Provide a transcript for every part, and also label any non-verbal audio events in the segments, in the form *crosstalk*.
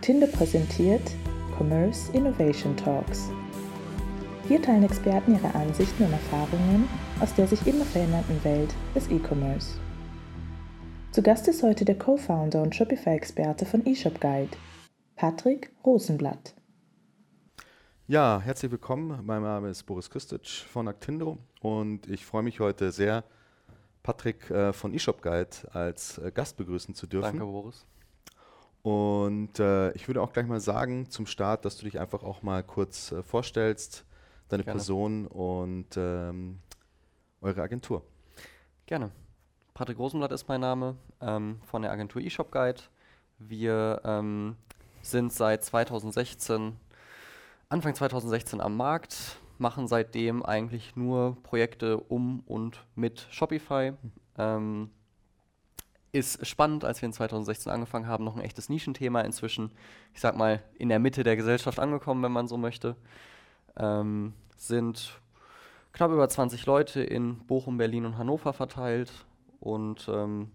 Actinde präsentiert Commerce Innovation Talks. Hier teilen Experten ihre Ansichten und Erfahrungen aus der sich immer verändernden Welt des E-Commerce. Zu Gast ist heute der Co-Founder und Shopify-Experte von eShop Guide, Patrick Rosenblatt. Ja, herzlich willkommen. Mein Name ist Boris Küstic von Actindo und ich freue mich heute sehr, Patrick äh, von eShop Guide als äh, Gast begrüßen zu dürfen. Danke, Boris. Und äh, ich würde auch gleich mal sagen zum Start, dass du dich einfach auch mal kurz äh, vorstellst, deine Gerne. Person und ähm, eure Agentur. Gerne. Patrick Rosenblatt ist mein Name ähm, von der Agentur eShop Guide. Wir ähm, sind seit 2016, Anfang 2016 am Markt, machen seitdem eigentlich nur Projekte um und mit Shopify. Ähm, ist spannend, als wir in 2016 angefangen haben, noch ein echtes Nischenthema. Inzwischen, ich sag mal, in der Mitte der Gesellschaft angekommen, wenn man so möchte. Ähm, sind knapp über 20 Leute in Bochum, Berlin und Hannover verteilt und ähm,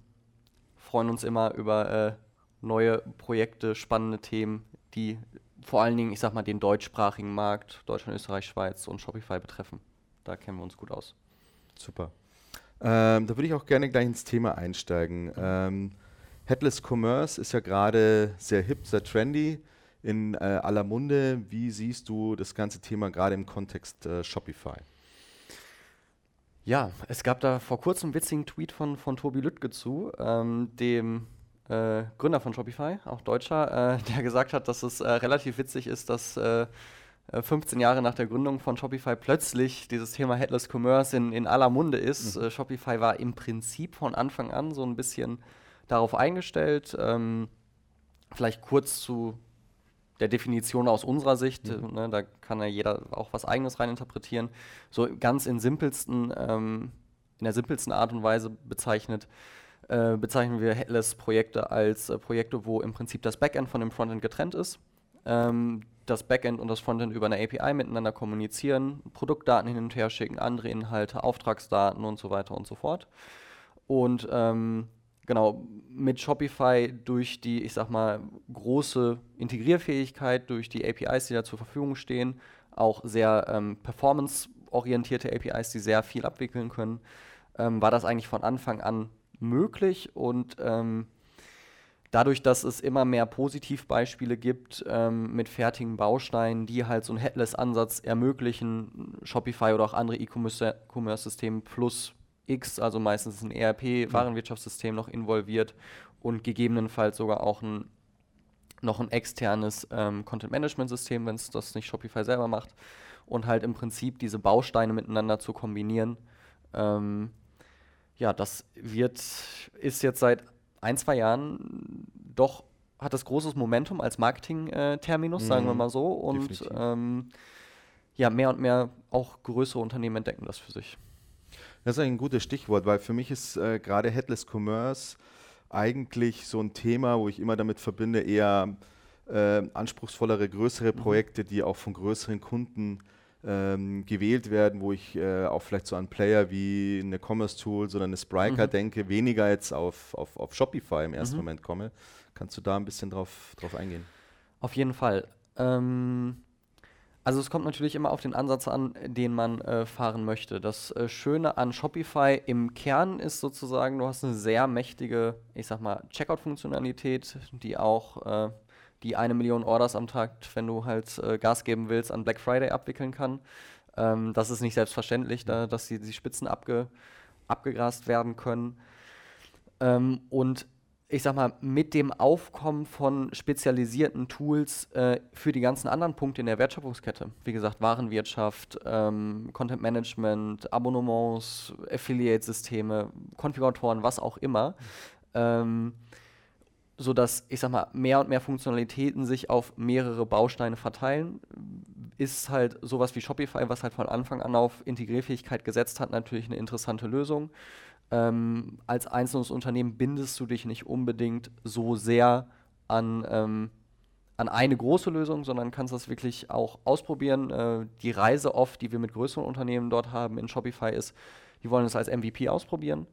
freuen uns immer über äh, neue Projekte, spannende Themen, die vor allen Dingen, ich sag mal, den deutschsprachigen Markt, Deutschland, Österreich, Schweiz und Shopify betreffen. Da kennen wir uns gut aus. Super. Ähm, da würde ich auch gerne gleich ins Thema einsteigen. Ähm, Headless Commerce ist ja gerade sehr hip, sehr trendy, in äh, aller Munde. Wie siehst du das ganze Thema gerade im Kontext äh, Shopify? Ja, es gab da vor kurzem einen witzigen Tweet von, von Tobi Lüttke zu, ähm, dem äh, Gründer von Shopify, auch Deutscher, äh, *laughs* der gesagt hat, dass es äh, relativ witzig ist, dass äh, 15 Jahre nach der Gründung von Shopify plötzlich dieses Thema Headless Commerce in, in aller Munde ist. Äh, Shopify war im Prinzip von Anfang an so ein bisschen darauf eingestellt. Ähm, vielleicht kurz zu der Definition aus unserer Sicht, äh, ne, da kann ja jeder auch was Eigenes reininterpretieren. So ganz in simpelsten, ähm, in der simpelsten Art und Weise bezeichnet, äh, bezeichnen wir Headless-Projekte als äh, Projekte, wo im Prinzip das Backend von dem Frontend getrennt ist. Ähm, das Backend und das Frontend über eine API miteinander kommunizieren, Produktdaten hin und her schicken, andere Inhalte, Auftragsdaten und so weiter und so fort. Und ähm, genau, mit Shopify durch die, ich sag mal, große Integrierfähigkeit, durch die APIs, die da zur Verfügung stehen, auch sehr ähm, performance-orientierte APIs, die sehr viel abwickeln können, ähm, war das eigentlich von Anfang an möglich und ähm, dadurch, dass es immer mehr Positivbeispiele gibt ähm, mit fertigen Bausteinen, die halt so einen Headless-Ansatz ermöglichen, Shopify oder auch andere E-Commerce-Systeme plus X, also meistens ein ERP-Warenwirtschaftssystem noch involviert und gegebenenfalls sogar auch ein noch ein externes ähm, Content-Management-System, wenn es das nicht Shopify selber macht und halt im Prinzip diese Bausteine miteinander zu kombinieren. Ähm, ja, das wird, ist jetzt seit ein, zwei Jahren doch, hat das großes Momentum als Marketing-Terminus, Mhm. sagen wir mal so. Und ähm, ja, mehr und mehr auch größere Unternehmen entdecken das für sich. Das ist ein gutes Stichwort, weil für mich ist äh, gerade Headless Commerce eigentlich so ein Thema, wo ich immer damit verbinde, eher äh, anspruchsvollere, größere Projekte, die auch von größeren Kunden ähm, gewählt werden, wo ich äh, auch vielleicht so an Player wie eine Commerce Tools oder eine Spryker Mhm. denke, weniger jetzt auf, auf, auf Shopify im ersten Mhm. Moment komme. Kannst du da ein bisschen drauf, drauf eingehen? Auf jeden Fall. Ähm, also es kommt natürlich immer auf den Ansatz an, den man äh, fahren möchte. Das äh, Schöne an Shopify im Kern ist sozusagen, du hast eine sehr mächtige, ich sag mal, Checkout-Funktionalität, die auch äh, die eine Million Orders am Tag, wenn du halt äh, Gas geben willst, an Black Friday abwickeln kann. Ähm, das ist nicht selbstverständlich, da, dass die, die Spitzen abge, abgegrast werden können. Ähm, und ich sag mal, mit dem Aufkommen von spezialisierten Tools äh, für die ganzen anderen Punkte in der Wertschöpfungskette, wie gesagt, Warenwirtschaft, ähm, Content Management, Abonnements, Affiliate-Systeme, Konfiguratoren, was auch immer, ähm, sodass, ich sag mal, mehr und mehr Funktionalitäten sich auf mehrere Bausteine verteilen, ist halt sowas wie Shopify, was halt von Anfang an auf Integrierfähigkeit gesetzt hat, natürlich eine interessante Lösung. Ähm, als einzelnes Unternehmen bindest du dich nicht unbedingt so sehr an, ähm, an eine große Lösung, sondern kannst das wirklich auch ausprobieren. Äh, die Reise oft, die wir mit größeren Unternehmen dort haben in Shopify, ist, die wollen es als MVP ausprobieren.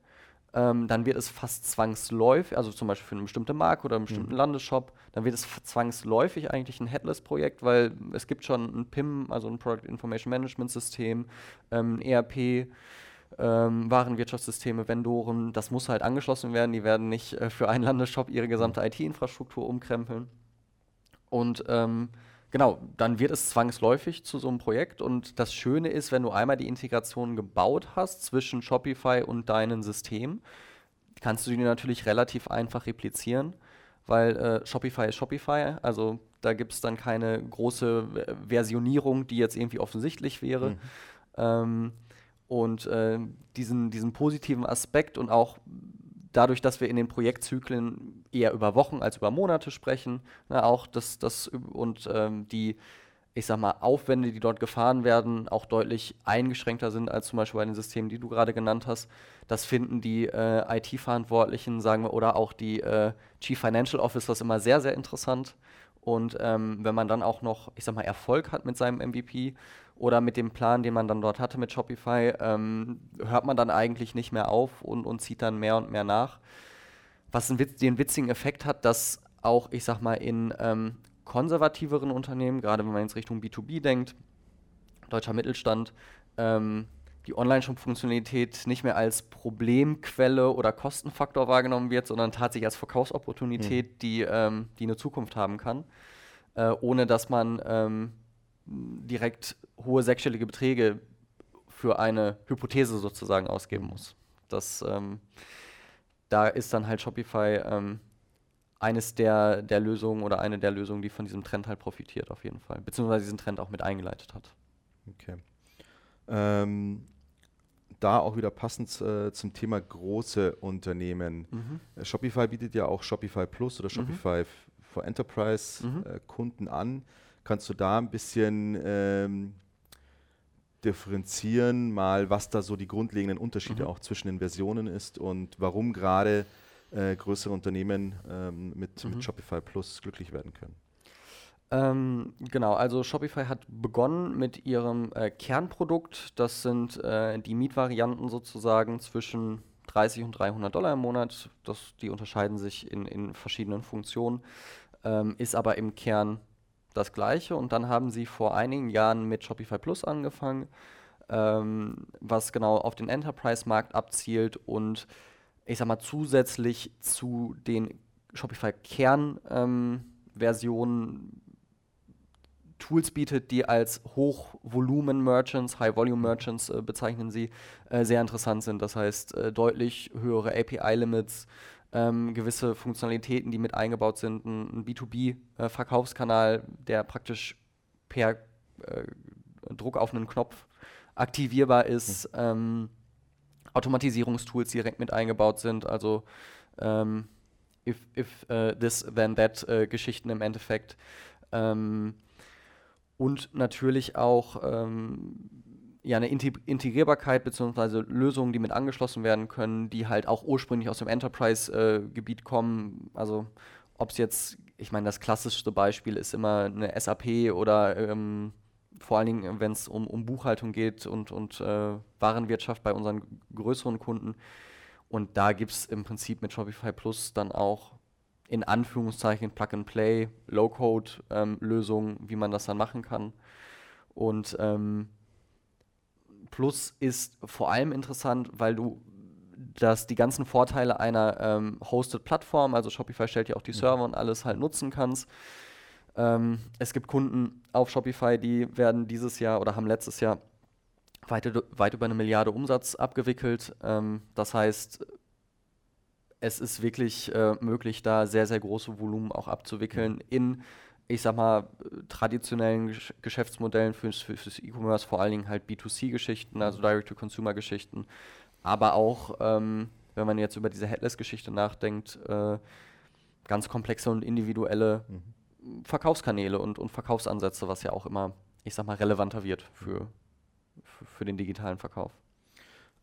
Ähm, dann wird es fast zwangsläufig, also zum Beispiel für eine bestimmte Marke oder einen bestimmten Mhm. Landesshop, dann wird es zwangsläufig eigentlich ein Headless-Projekt, weil es gibt schon ein PIM, also ein Product Information Management System, ähm, ein ERP, ähm, Warenwirtschaftssysteme, Vendoren, das muss halt angeschlossen werden. Die werden nicht äh, für einen Landesshop ihre gesamte IT-Infrastruktur umkrempeln. Und ähm, genau, dann wird es zwangsläufig zu so einem Projekt. Und das Schöne ist, wenn du einmal die Integration gebaut hast zwischen Shopify und deinen Systemen, kannst du die natürlich relativ einfach replizieren, weil äh, Shopify ist Shopify. Also da gibt es dann keine große Versionierung, die jetzt irgendwie offensichtlich wäre. Mhm. Ähm, und äh, diesen, diesen positiven Aspekt und auch dadurch, dass wir in den Projektzyklen eher über Wochen als über Monate sprechen, ne, auch das, das und ähm, die, ich sag mal, Aufwände, die dort gefahren werden, auch deutlich eingeschränkter sind als zum Beispiel bei den Systemen, die du gerade genannt hast. Das finden die äh, IT-Verantwortlichen, sagen wir, oder auch die äh, Chief Financial Officers immer sehr, sehr interessant. Und ähm, wenn man dann auch noch, ich sag mal, Erfolg hat mit seinem MVP oder mit dem Plan, den man dann dort hatte mit Shopify, ähm, hört man dann eigentlich nicht mehr auf und, und zieht dann mehr und mehr nach. Was einen Witz, den witzigen Effekt hat, dass auch, ich sag mal, in ähm, konservativeren Unternehmen, gerade wenn man jetzt Richtung B2B denkt, deutscher Mittelstand, ähm, die Online-Shop-Funktionalität nicht mehr als Problemquelle oder Kostenfaktor wahrgenommen wird, sondern tatsächlich als Verkaufsopportunität, die, ähm, die eine Zukunft haben kann, äh, ohne dass man ähm, direkt hohe sechsstellige Beträge für eine Hypothese sozusagen ausgeben muss. Das, ähm, da ist dann halt Shopify ähm, eines der, der Lösungen oder eine der Lösungen, die von diesem Trend halt profitiert auf jeden Fall, beziehungsweise diesen Trend auch mit eingeleitet hat. Okay. Ähm, da auch wieder passend äh, zum Thema große Unternehmen. Äh, Shopify bietet ja auch Shopify Plus oder Shopify f- for Enterprise Mhm. äh, Kunden an. Kannst du da ein bisschen ähm, differenzieren, mal was da so die grundlegenden Unterschiede Mhm. auch zwischen den Versionen ist und warum gerade äh, größere Unternehmen ähm, mit, Mhm. mit Shopify Plus glücklich werden können? Ähm, genau, also Shopify hat begonnen mit ihrem äh, Kernprodukt. Das sind äh, die Mietvarianten sozusagen zwischen 30 und 300 Dollar im Monat. Das, die unterscheiden sich in, in verschiedenen Funktionen, ähm, ist aber im Kern das gleiche. Und dann haben sie vor einigen Jahren mit Shopify Plus angefangen, ähm, was genau auf den Enterprise-Markt abzielt und ich sag mal zusätzlich zu den Shopify-Kern-Versionen Tools bietet, die als Hochvolumen-Merchants, High-Volume-Merchants äh, bezeichnen sie, äh, sehr interessant sind. Das heißt, äh, deutlich höhere API-Limits, ähm, gewisse Funktionalitäten, die mit eingebaut sind, ein, ein B2B-Verkaufskanal, der praktisch per äh, Druck auf einen Knopf aktivierbar ist, ähm, Automatisierungstools direkt mit eingebaut sind, also ähm, if, if äh, this, then that äh, Geschichten im Endeffekt. Ähm, und natürlich auch ähm, ja, eine Integ- Integrierbarkeit bzw. Lösungen, die mit angeschlossen werden können, die halt auch ursprünglich aus dem Enterprise-Gebiet kommen. Also ob es jetzt, ich meine, das klassischste Beispiel ist immer eine SAP oder ähm, vor allen Dingen, wenn es um, um Buchhaltung geht und, und äh, Warenwirtschaft bei unseren größeren Kunden. Und da gibt es im Prinzip mit Shopify Plus dann auch in Anführungszeichen Plug-and-Play, Low-Code-Lösungen, wie man das dann machen kann. Und ähm, Plus ist vor allem interessant, weil du dass die ganzen Vorteile einer ähm, Hosted-Plattform, also Shopify stellt ja auch die Server und alles halt nutzen kannst. Ähm, es gibt Kunden auf Shopify, die werden dieses Jahr oder haben letztes Jahr weit, weit über eine Milliarde Umsatz abgewickelt. Ähm, das heißt, es ist wirklich äh, möglich, da sehr, sehr große Volumen auch abzuwickeln in, ich sag mal, traditionellen Gesch Geschäftsmodellen fürs, fürs E-Commerce, vor allen Dingen halt B2C-Geschichten, also Direct-to-Consumer-Geschichten, aber auch, ähm, wenn man jetzt über diese Headless-Geschichte nachdenkt, äh, ganz komplexe und individuelle Verkaufskanäle und, und Verkaufsansätze, was ja auch immer, ich sag mal, relevanter wird für, für, für den digitalen Verkauf.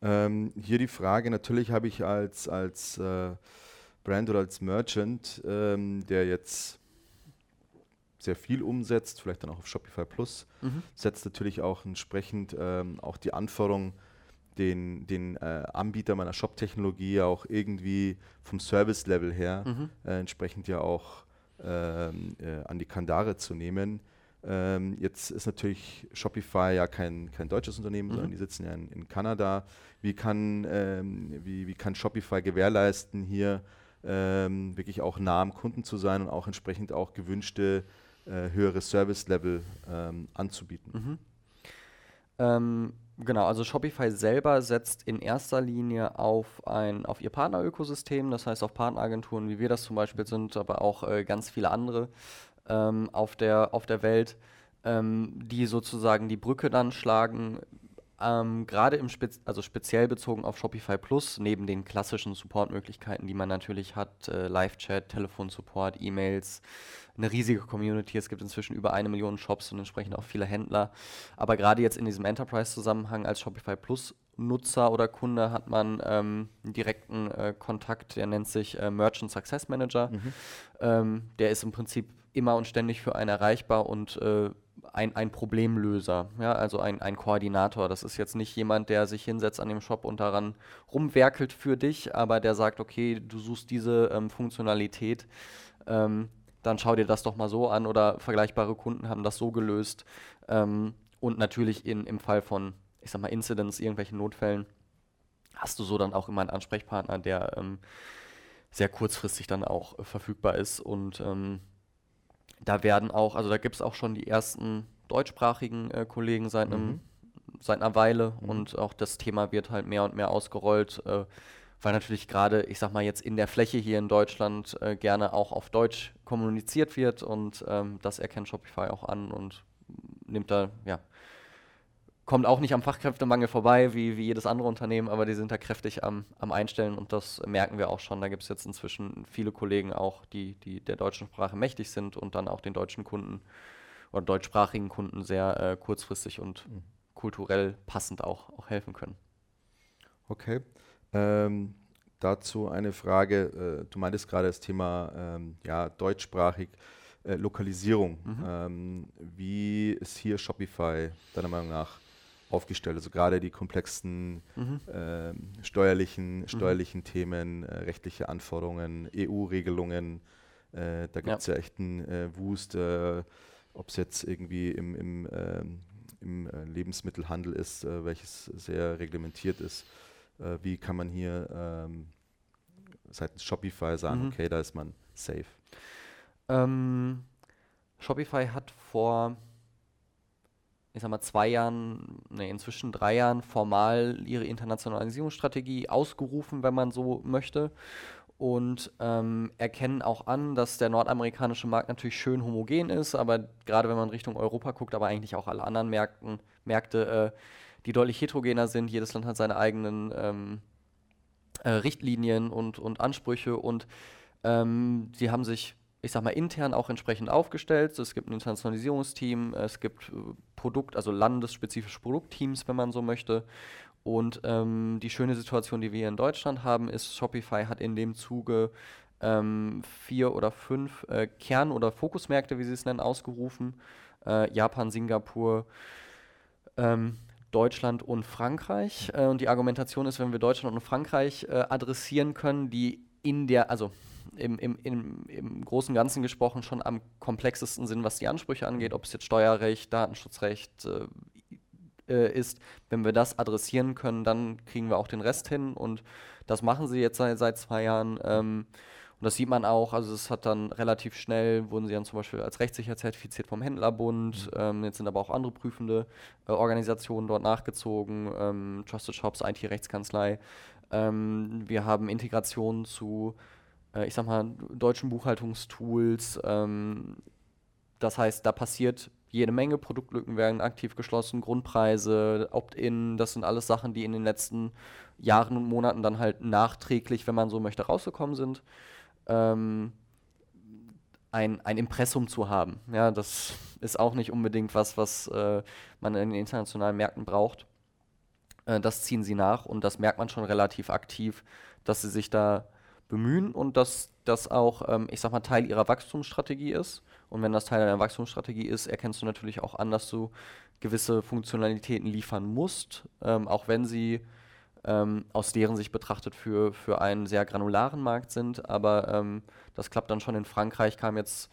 Ähm, hier die Frage, natürlich habe ich als, als äh, Brand oder als Merchant, ähm, der jetzt sehr viel umsetzt, vielleicht dann auch auf Shopify Plus, Mhm. setzt natürlich auch entsprechend ähm, auch die Anforderung, den, den äh, Anbieter meiner Shop-Technologie auch irgendwie vom Service-Level her Mhm. äh, entsprechend ja auch ähm, äh, an die Kandare zu nehmen. Ähm, jetzt ist natürlich Shopify ja kein, kein deutsches Unternehmen, Mhm. sondern die sitzen ja in, in Kanada. Wie kann, ähm, wie, wie kann Shopify gewährleisten, hier ähm, wirklich auch nah am Kunden zu sein und auch entsprechend auch gewünschte äh, höhere Service-Level ähm, anzubieten? Mhm. Ähm, genau, also Shopify selber setzt in erster Linie auf ein, auf ihr Partnerökosystem, das heißt auf Partneragenturen, wie wir das zum Beispiel sind, aber auch äh, ganz viele andere ähm, auf der, auf der Welt, ähm, die sozusagen die Brücke dann schlagen, ähm, gerade im Spez also speziell bezogen auf Shopify Plus, neben den klassischen Supportmöglichkeiten, die man natürlich hat, äh, Live-Chat, Telefonsupport, E-Mails, eine riesige Community. Es gibt inzwischen über eine Million Shops und entsprechend auch viele Händler. Aber gerade jetzt in diesem Enterprise-Zusammenhang als Shopify Plus Nutzer oder Kunde hat man ähm, einen direkten äh, Kontakt, der nennt sich äh, Merchant Success Manager. Ähm, der ist im Prinzip immer und ständig für einen erreichbar und äh, ein, ein Problemlöser, ja, also ein, ein Koordinator. Das ist jetzt nicht jemand, der sich hinsetzt an dem Shop und daran rumwerkelt für dich, aber der sagt, okay, du suchst diese ähm, Funktionalität, ähm, dann schau dir das doch mal so an oder vergleichbare Kunden haben das so gelöst. Ähm, und natürlich in, im Fall von, ich sag mal, Incidents, irgendwelchen Notfällen, hast du so dann auch immer einen Ansprechpartner, der ähm, sehr kurzfristig dann auch äh, verfügbar ist. Und ähm, da werden auch, also da gibt es auch schon die ersten deutschsprachigen äh, Kollegen seit, einem, Mhm. seit einer Weile und auch das Thema wird halt mehr und mehr ausgerollt, äh, weil natürlich gerade, ich sag mal jetzt in der Fläche hier in Deutschland äh, gerne auch auf Deutsch kommuniziert wird und ähm, das erkennt Shopify auch an und nimmt da, ja, kommt auch nicht am Fachkräftemangel vorbei, wie, wie jedes andere Unternehmen, aber die sind da kräftig am, am Einstellen und das merken wir auch schon. Da gibt es jetzt inzwischen viele Kollegen auch, die, die der deutschen Sprache mächtig sind und dann auch den deutschen Kunden oder deutschsprachigen Kunden sehr äh, kurzfristig und kulturell passend auch, auch helfen können. Okay. Ähm, dazu eine Frage. Äh, du meintest gerade das Thema ähm, ja, deutschsprachig, äh, Lokalisierung. Mhm. Ähm, wie ist hier Shopify deiner Meinung nach aufgestellt? Also gerade die komplexen Mhm. ähm, steuerlichen, steuerlichen Themen, äh, rechtliche Anforderungen, EU-Regelungen. Äh, da gibt es ja. echt einen äh, Wust, äh, ob es jetzt irgendwie im, im, ähm, im äh, Lebensmittelhandel ist, äh, welches sehr reglementiert ist. Äh, wie kann man hier ähm, seitens Shopify sagen, Mhm. okay, da ist man safe? Ähm, Shopify hat vor, ich sag mal, zwei Jahren, ne, inzwischen drei Jahren formal ihre Internationalisierungsstrategie ausgerufen, wenn man so möchte. Und ähm, erkennen auch an, dass der nordamerikanische Markt natürlich schön homogen ist, aber gerade wenn man Richtung Europa guckt, aber eigentlich auch alle anderen Märkten, Märkte, äh, die deutlich heterogener sind. Jedes Land hat seine eigenen ähm, äh, Richtlinien und, und Ansprüche und ähm, sie haben sich, ich sag mal, intern auch entsprechend aufgestellt. Es gibt ein Internationalisierungsteam, es gibt äh, Produkt, also landesspezifische Produktteams, wenn man so möchte. Und ähm, die schöne Situation, die wir hier in Deutschland haben, ist, Shopify hat in dem Zuge ähm, vier oder fünf äh, Kern- oder Fokusmärkte, wie sie es nennen, ausgerufen. Äh, Japan, Singapur, ähm, Deutschland und Frankreich. Äh, und die Argumentation ist, wenn wir Deutschland und Frankreich äh, adressieren können, die in der, also im, im, im, im Großen und Ganzen gesprochen schon am komplexesten sind, was die Ansprüche angeht, ob es jetzt Steuerrecht, Datenschutzrecht äh, äh, ist. Wenn wir das adressieren können, dann kriegen wir auch den Rest hin und das machen sie jetzt seit, seit zwei Jahren. Ähm, und das sieht man auch, also es hat dann relativ schnell, wurden sie dann zum Beispiel als rechtssicher zertifiziert vom Händlerbund, ähm, jetzt sind aber auch andere prüfende äh, Organisationen dort nachgezogen, ähm, Trusted Shops, IT-Rechtskanzlei. Ähm, wir haben Integration zu, äh, ich sag mal, deutschen Buchhaltungstools. Ähm, das heißt, da passiert jede Menge, Produktlücken werden aktiv geschlossen, Grundpreise, Opt-in, das sind alles Sachen, die in den letzten Jahren und Monaten dann halt nachträglich, wenn man so möchte, rausgekommen sind. Ähm, ein, ein Impressum zu haben. Ja, das ist auch nicht unbedingt was, was äh, man in den internationalen Märkten braucht. Äh, das ziehen sie nach und das merkt man schon relativ aktiv, dass sie sich da bemühen und dass das auch, ähm, ich sag mal, Teil ihrer Wachstumsstrategie ist. Und wenn das Teil einer Wachstumsstrategie ist, erkennst du natürlich auch an, dass du gewisse Funktionalitäten liefern musst, ähm, auch wenn sie ähm, aus deren Sicht betrachtet für, für einen sehr granularen Markt sind. Aber ähm, das klappt dann schon in Frankreich, kam jetzt,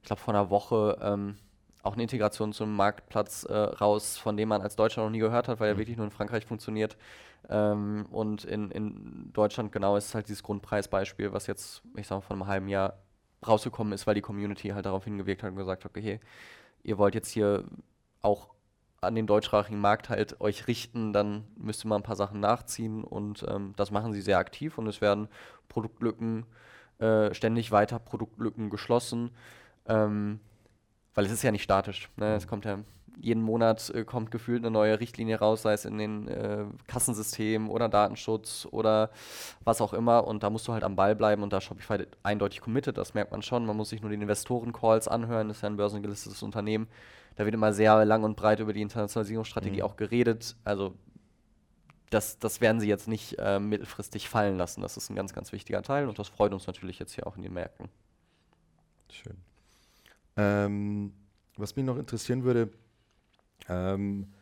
ich glaube, vor einer Woche ähm, auch eine Integration zum Marktplatz äh, raus, von dem man als Deutscher noch nie gehört hat, weil er mhm. wirklich nur in Frankreich funktioniert. Ähm, und in, in Deutschland genau ist halt dieses Grundpreisbeispiel, was jetzt, ich sag mal, vor einem halben Jahr rausgekommen ist, weil die Community halt darauf hingewirkt hat und gesagt hat, okay, ihr wollt jetzt hier auch an den deutschsprachigen Markt halt euch richten, dann müsst ihr mal ein paar Sachen nachziehen und ähm, das machen sie sehr aktiv und es werden Produktlücken äh, ständig weiter Produktlücken geschlossen, ähm, weil es ist ja nicht statisch. Ne? Es kommt ja jeden Monat äh, kommt gefühlt eine neue Richtlinie raus, sei es in den äh, Kassensystemen oder Datenschutz oder was auch immer. Und da musst du halt am Ball bleiben und da Shopify eindeutig committed, das merkt man schon. Man muss sich nur den Investoren-Calls anhören, das ist ja ein börsengelistetes Unternehmen. Da wird immer sehr lang und breit über die Internationalisierungsstrategie mhm. auch geredet. Also das, das werden sie jetzt nicht äh, mittelfristig fallen lassen. Das ist ein ganz, ganz wichtiger Teil und das freut uns natürlich jetzt hier auch in den Märkten. Schön. Ähm, was mich noch interessieren würde, ähm,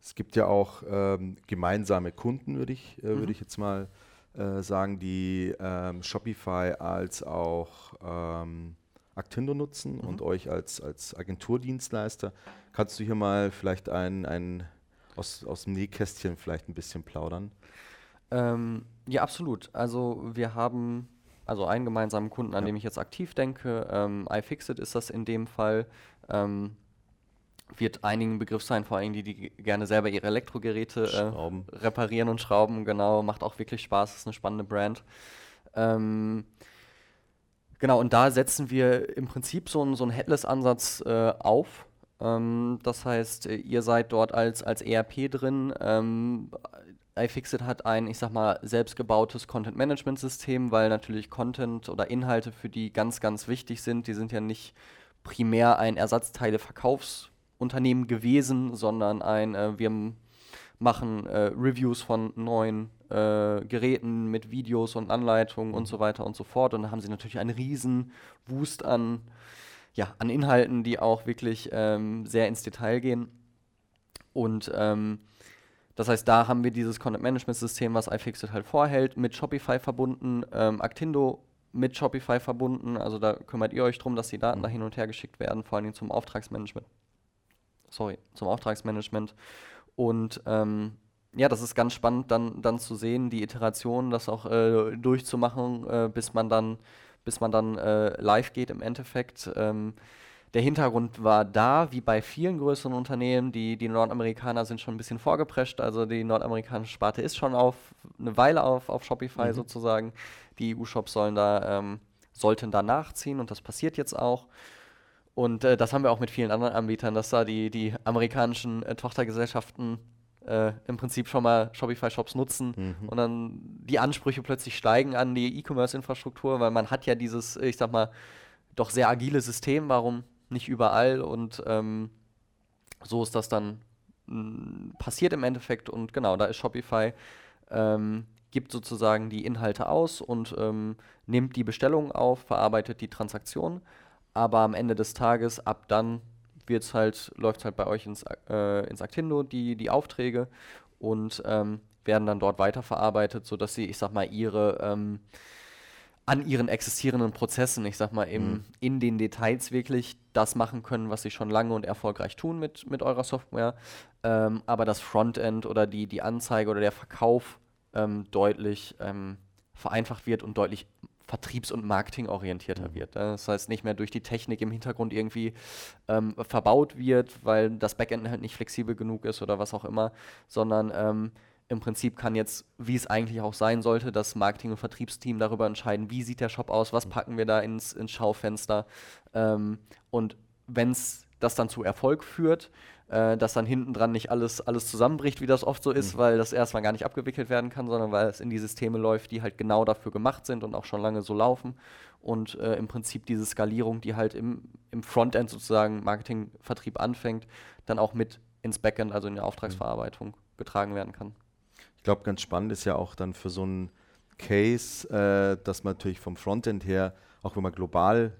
es gibt ja auch ähm, gemeinsame Kunden, würde ich, äh, würd mhm. ich jetzt mal äh, sagen, die ähm, Shopify als auch ähm, Actindo nutzen mhm. und euch als, als Agenturdienstleister. Kannst du hier mal vielleicht ein, ein aus, aus dem Nähkästchen vielleicht ein bisschen plaudern? Ähm, ja, absolut. Also wir haben also einen gemeinsamen Kunden, an ja. dem ich jetzt aktiv denke. Ähm, iFixit ist das in dem Fall. Ähm, wird einigen Begriff sein, vor allem die, die gerne selber ihre Elektrogeräte äh, reparieren und schrauben. Genau, macht auch wirklich Spaß, ist eine spannende Brand. Ähm, genau, und da setzen wir im Prinzip so, einen, so einen Headless-Ansatz äh, auf. Ähm, das heißt, ihr seid dort als, als ERP drin. Ähm, iFixit hat ein, ich sag mal, selbstgebautes Content-Management-System, weil natürlich Content oder Inhalte für die ganz, ganz wichtig sind. Die sind ja nicht primär ein Ersatzteile-Verkaufs- Unternehmen gewesen, sondern ein, äh, wir machen äh, Reviews von neuen äh, Geräten mit Videos und Anleitungen und so weiter und so fort. Und da haben sie natürlich einen riesen Wust an, ja, an Inhalten, die auch wirklich ähm, sehr ins Detail gehen. Und ähm, das heißt, da haben wir dieses Content-Management-System, was iFixit halt vorhält, mit Shopify verbunden, ähm, Actindo mit Shopify verbunden. Also da kümmert ihr euch darum, dass die Daten da hin und her geschickt werden, vor allem zum Auftragsmanagement sorry, zum Auftragsmanagement. Und ähm, ja, das ist ganz spannend, dann, dann zu sehen, die Iteration, das auch äh, durchzumachen, äh, bis man dann, bis man dann äh, live geht im Endeffekt. Ähm, der Hintergrund war da, wie bei vielen größeren Unternehmen, die, die Nordamerikaner sind schon ein bisschen vorgeprescht, also die nordamerikanische Sparte ist schon auf eine Weile auf, auf Shopify mhm. sozusagen. Die EU-Shops sollen da, ähm, sollten da nachziehen und das passiert jetzt auch. Und äh, das haben wir auch mit vielen anderen Anbietern, dass da die, die amerikanischen äh, Tochtergesellschaften äh, im Prinzip schon mal Shopify-Shops nutzen mhm. und dann die Ansprüche plötzlich steigen an die E-Commerce-Infrastruktur, weil man hat ja dieses, ich sag mal, doch sehr agile System, warum nicht überall und ähm, so ist das dann mh, hm, passiert im Endeffekt und genau, da ist Shopify, ähm, gibt sozusagen die Inhalte aus und ähm, nimmt die Bestellung auf, verarbeitet die Transaktion aber am Ende des Tages, ab dann wird's halt, läuft es halt bei euch ins, äh, ins Actindo, die, die Aufträge und ähm, werden dann dort weiterverarbeitet, sodass sie, ich sag mal, ihre ähm, an ihren existierenden Prozessen, ich sag mal, im, mhm. in den Details wirklich das machen können, was sie schon lange und erfolgreich tun mit, mit eurer Software. Ähm, aber das Frontend oder die, die Anzeige oder der Verkauf ähm, deutlich ähm, vereinfacht wird und deutlich vertriebs- und marketingorientierter mhm. wird. Das heißt, nicht mehr durch die Technik im Hintergrund irgendwie ähm, verbaut wird, weil das Backend halt nicht flexibel genug ist oder was auch immer, sondern ähm, im Prinzip kann jetzt, wie es eigentlich auch sein sollte, das Marketing- und Vertriebsteam darüber entscheiden, wie sieht der Shop aus, was mhm. packen wir da ins, ins Schaufenster. Ähm, und wenn es das dann zu Erfolg führt, äh, dass dann hinten dran nicht alles, alles zusammenbricht, wie das oft so ist, mhm. weil das erstmal gar nicht abgewickelt werden kann, sondern weil es in die Systeme läuft, die halt genau dafür gemacht sind und auch schon lange so laufen. Und äh, im Prinzip diese Skalierung, die halt im, im Frontend sozusagen Marketing, Vertrieb anfängt, dann auch mit ins Backend, also in der Auftragsverarbeitung, mhm. getragen werden kann. Ich glaube, ganz spannend ist ja auch dann für so einen Case, äh, dass man natürlich vom Frontend her, auch wenn man global,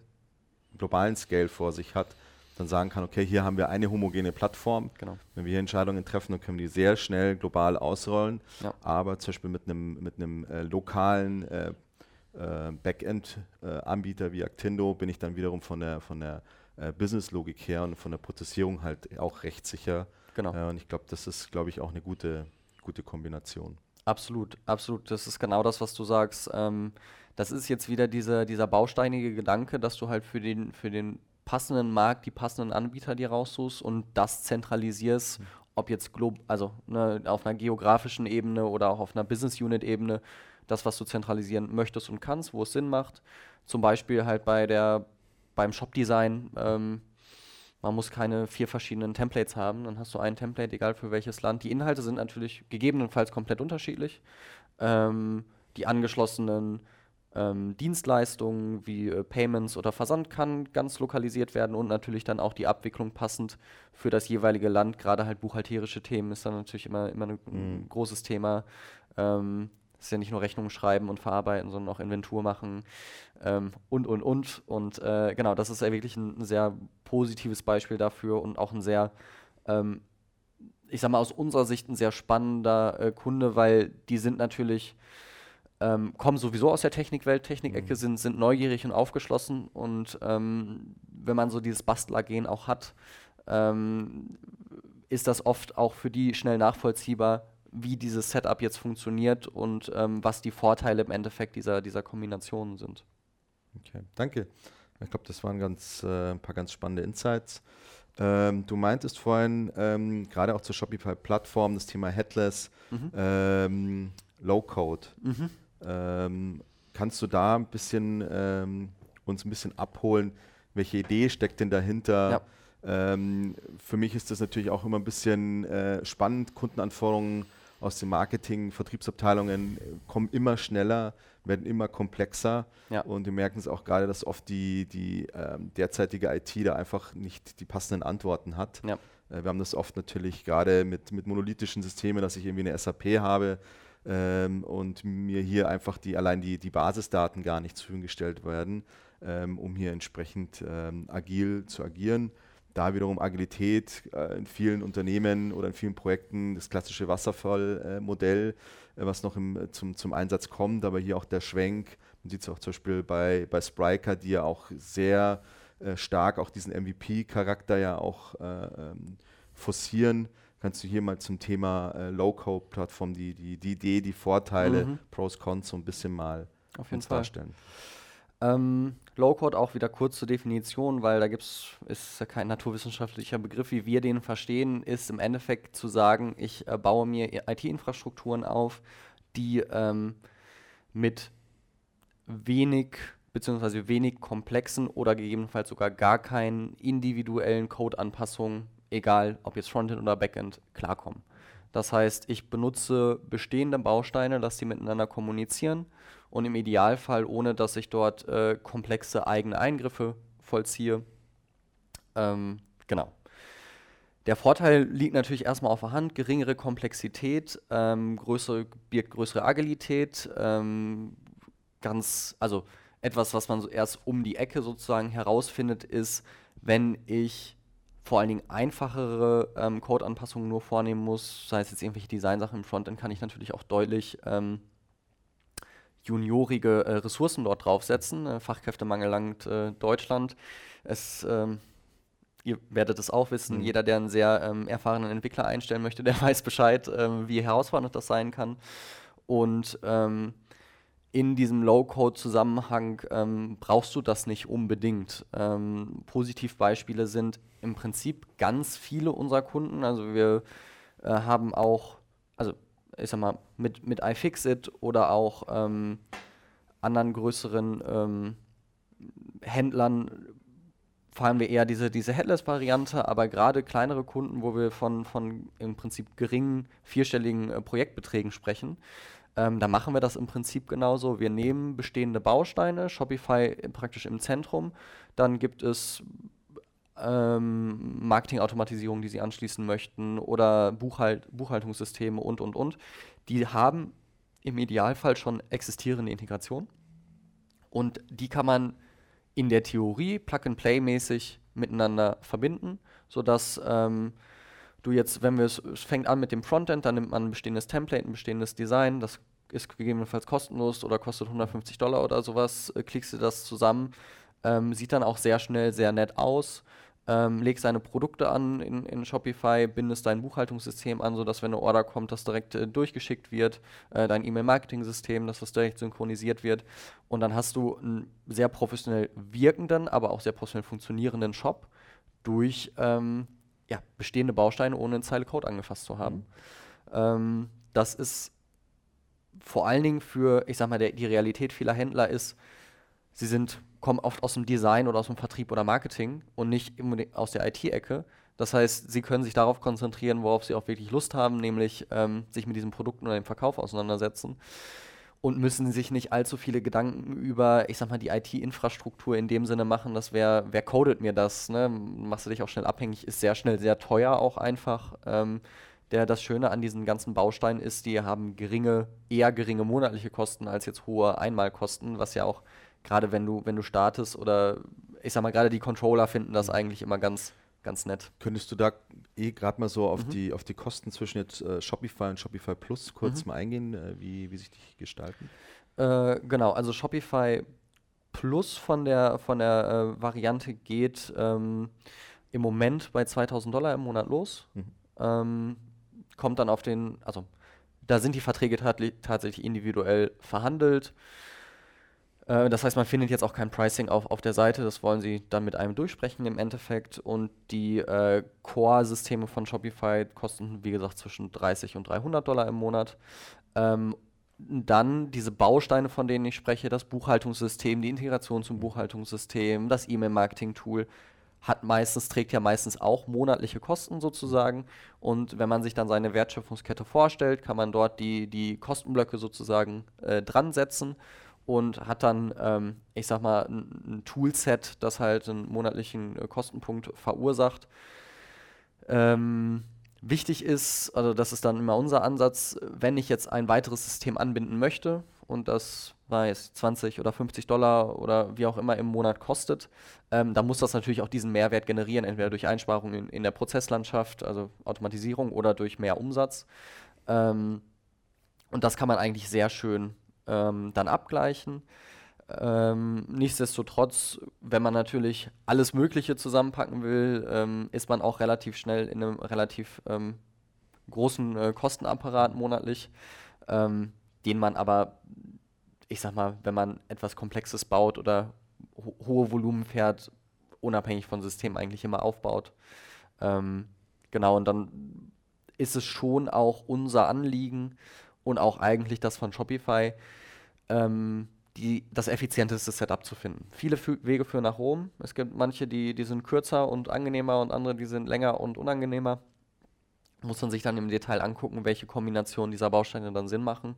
globalen Scale vor sich hat, dann sagen kann, okay, hier haben wir eine homogene Plattform. Genau. Wenn wir hier Entscheidungen treffen, dann können wir die sehr schnell global ausrollen. Ja. Aber zum Beispiel mit einem, mit einem äh, lokalen äh, äh, Backend-Anbieter wie Actindo bin ich dann wiederum von der, von der äh, Business-Logik her und von der Prozessierung halt auch rechtssicher. Genau. Äh, und ich glaube, das ist, glaube ich, auch eine gute, gute Kombination. Absolut, absolut. Das ist genau das, was du sagst. Ähm, das ist jetzt wieder dieser, dieser bausteinige Gedanke, dass du halt für den, für den passenden Markt die passenden Anbieter dir raussuchst und das zentralisierst, mhm. ob jetzt glob also ne, auf einer geografischen Ebene oder auch auf einer Business Unit Ebene, das, was du zentralisieren möchtest und kannst, wo es Sinn macht. Zum Beispiel halt bei der, beim Shop-Design, ähm, man muss keine vier verschiedenen Templates haben, dann hast du ein Template, egal für welches Land. Die Inhalte sind natürlich gegebenenfalls komplett unterschiedlich. Ähm, die angeschlossenen ähm, Dienstleistungen wie äh, Payments oder Versand kann ganz lokalisiert werden und natürlich dann auch die Abwicklung passend für das jeweilige Land. Gerade halt buchhalterische Themen ist dann natürlich immer, immer ein mhm. großes Thema. Ähm, ist ja nicht nur Rechnungen schreiben und verarbeiten, sondern auch Inventur machen ähm, und, und, und. Und äh, genau, das ist ja wirklich ein, ein, sehr positives Beispiel dafür und auch ein sehr, ähm, ich sag mal, aus unserer Sicht ein sehr spannender äh, Kunde, weil die sind natürlich ähm, kommen sowieso aus der Technikwelt, Technikecke, mhm. sind, sind neugierig und aufgeschlossen und ähm, wenn man so dieses Bastlergehen auch hat, ähm, ist das oft auch für die schnell nachvollziehbar, wie dieses Setup jetzt funktioniert und ähm, was die Vorteile im Endeffekt dieser, dieser Kombinationen sind. Okay, danke. Ich glaube, das waren ganz, äh, ein paar ganz spannende Insights. Ähm, du meintest vorhin, ähm, gerade auch zur Shopify-Plattform, das Thema Headless, mhm. ähm, Low-Code. Mhm. Ähm, kannst du da ein bisschen ähm, uns ein bisschen abholen, welche Idee steckt denn dahinter? Ja. Ähm, für mich ist das natürlich auch immer ein bisschen äh, spannend. Kundenanforderungen aus den Marketing, Vertriebsabteilungen äh, kommen immer schneller, werden immer komplexer. Ja. Und wir merken es auch gerade, dass oft die, die ähm, derzeitige IT da einfach nicht die passenden Antworten hat. Ja. Äh, wir haben das oft natürlich gerade mit, mit monolithischen Systemen, dass ich irgendwie eine SAP habe, ähm, und mir hier einfach die, allein die, die Basisdaten gar nicht zur Verfügung gestellt werden, ähm, um hier entsprechend ähm, agil zu agieren. Da wiederum Agilität äh, in vielen Unternehmen oder in vielen Projekten, das klassische Wasserfallmodell, äh, was noch im, zum, zum Einsatz kommt, aber hier auch der Schwenk, man sieht es auch zum Beispiel bei, bei Spryker, die ja auch sehr äh, stark auch diesen MVP-Charakter ja auch äh, ähm, forcieren, kannst du hier mal zum Thema äh, Low-Code-Plattform die, die, die Idee, die Vorteile, mhm. Pros, Cons so ein bisschen mal Auf jeden Fall. darstellen. Ähm, Low-Code auch wieder kurz zur Definition, weil da gibt's, ist ja kein naturwissenschaftlicher Begriff, wie wir den verstehen, ist im Endeffekt zu sagen, ich äh, baue mir IT-Infrastrukturen auf, die ähm, mit wenig beziehungsweise wenig komplexen oder gegebenenfalls sogar gar keinen individuellen Code-Anpassungen egal ob jetzt Frontend oder Backend, klarkommen. Das heißt, ich benutze bestehende Bausteine, dass die miteinander kommunizieren und im Idealfall, ohne dass ich dort äh, komplexe eigene Eingriffe vollziehe. Ähm, genau. Der Vorteil liegt natürlich erstmal auf der Hand, geringere Komplexität, ähm, größere, birgt größere Agilität, ähm, ganz, also etwas, was man so erst um die Ecke sozusagen herausfindet, ist, wenn ich vor allen Dingen einfachere ähm, Code-Anpassungen nur vornehmen muss, sei es jetzt irgendwelche Designsachen im Frontend, kann ich natürlich auch deutlich ähm, juniorige äh, Ressourcen dort draufsetzen. Äh, Fachkräftemangel langt äh, Deutschland. Es, ähm, ihr werdet es auch wissen, mhm. jeder, der einen sehr ähm, erfahrenen Entwickler einstellen möchte, *laughs* der weiß Bescheid, ähm, wie herausfordernd das sein kann. Und ähm, in diesem Low-Code-Zusammenhang ähm, brauchst du das nicht unbedingt. Ähm, Positivbeispiele sind im Prinzip ganz viele unserer Kunden. Also wir äh, haben auch, also ich sag mal, mit, mit iFixit oder auch ähm, anderen größeren ähm, Händlern fahren wir eher diese, diese Headless-Variante, aber gerade kleinere Kunden, wo wir von, von im Prinzip geringen vierstelligen äh, Projektbeträgen sprechen, ähm, da machen wir das im Prinzip genauso. Wir nehmen bestehende Bausteine, Shopify praktisch im Zentrum. Dann gibt es ähm, Marketingautomatisierung, die Sie anschließen möchten oder Buchhalt Buchhaltungssysteme und, und, und. Die haben im Idealfall schon existierende Integration und die kann man in der Theorie Plug-and-Play-mäßig miteinander verbinden, sodass ähm, du jetzt, wenn wir es, es fängt an mit dem Frontend, dann nimmt man ein bestehendes Template, ein bestehendes Design, das ist gegebenenfalls kostenlos oder kostet 150 Dollar oder sowas, äh, klickst du das zusammen, ähm, sieht dann auch sehr schnell sehr nett aus. Ähm, legst deine Produkte an in, in, Shopify, bindest dein Buchhaltungssystem an, sodass, wenn eine Order kommt, das direkt äh, durchgeschickt wird, äh, dein E-Mail-Marketing-System, dass das direkt synchronisiert wird. Und dann hast du einen sehr professionell wirkenden, aber auch sehr professionell funktionierenden Shop durch ähm, ja, bestehende Bausteine, ohne eine Zeile Code angefasst zu haben. Mhm. Ähm, das ist vor allen Dingen für, ich sag mal, der, die Realität vieler Händler ist, sie sind, kommen oft aus dem Design oder aus dem Vertrieb oder Marketing und nicht aus der IT-Ecke. Das heißt, sie können sich darauf konzentrieren, worauf sie auch wirklich Lust haben, nämlich ähm, sich mit diesen Produkten oder dem Verkauf auseinandersetzen und müssen sich nicht allzu viele Gedanken über, ich sag mal, die IT-Infrastruktur in dem Sinne machen, dass wer, wer codet mir das, ne? Machst du dich auch schnell abhängig, ist sehr schnell sehr teuer auch einfach. Ähm, der das Schöne an diesen ganzen Bausteinen ist, die haben geringe, eher geringe monatliche Kosten als jetzt hohe Einmalkosten, was ja auch gerade wenn du, wenn du startest oder ich sag mal, gerade die Controller finden das mhm. eigentlich immer ganz, ganz nett. Könntest du da eh gerade mal so auf, mhm. die, auf die Kosten zwischen jetzt äh, Shopify und Shopify Plus kurz mhm. mal eingehen, äh, wie, wie sich die gestalten? Äh, genau, also Shopify Plus von der, von der äh, Variante geht ähm, im Moment bei 2000 Dollar im Monat los. Mhm. Ähm, kommt dann auf den, also da sind die Verträge tatsächlich individuell verhandelt. Äh, das heißt, man findet jetzt auch kein Pricing auf, auf der Seite, das wollen sie dann mit einem durchsprechen im Endeffekt. Und die äh, Core-Systeme von Shopify kosten, wie gesagt, zwischen 30 und 300 Dollar im Monat. Ähm, dann diese Bausteine, von denen ich spreche, das Buchhaltungssystem, die Integration zum Buchhaltungssystem, das E-Mail-Marketing-Tool, hat meistens, trägt ja meistens auch monatliche Kosten sozusagen. Und wenn man sich dann seine Wertschöpfungskette vorstellt, kann man dort die, die Kostenblöcke sozusagen äh, dran setzen und hat dann, ähm, ich sag mal, ein, ein, Toolset, das halt einen monatlichen äh, Kostenpunkt verursacht. Ähm, wichtig ist, also das ist dann immer unser Ansatz, wenn ich jetzt ein weiteres System anbinden möchte und das weiß 20 oder 50 Dollar oder wie auch immer im Monat kostet, ähm, dann muss das natürlich auch diesen Mehrwert generieren, entweder durch Einsparungen in, in der Prozesslandschaft, also Automatisierung oder durch mehr Umsatz. Ähm, und das kann man eigentlich sehr schön ähm, dann abgleichen. Ähm, nichtsdestotrotz, wenn man natürlich alles Mögliche zusammenpacken will, ähm, ist man auch relativ schnell in einem relativ ähm, großen äh, Kostenapparat monatlich, ähm, den man aber ich sag mal, wenn man etwas Komplexes baut oder ho hohe Volumen fährt, unabhängig von System eigentlich immer aufbaut. Ähm, genau, und dann ist es schon auch unser Anliegen und auch eigentlich das von Shopify, ähm, die, das effizienteste Setup zu finden. Viele Fü Wege führen nach Rom. Es gibt manche, die, die sind kürzer und angenehmer und andere, die sind länger und unangenehmer. Muss man sich dann im Detail angucken, welche Kombinationen dieser Bausteine dann Sinn machen.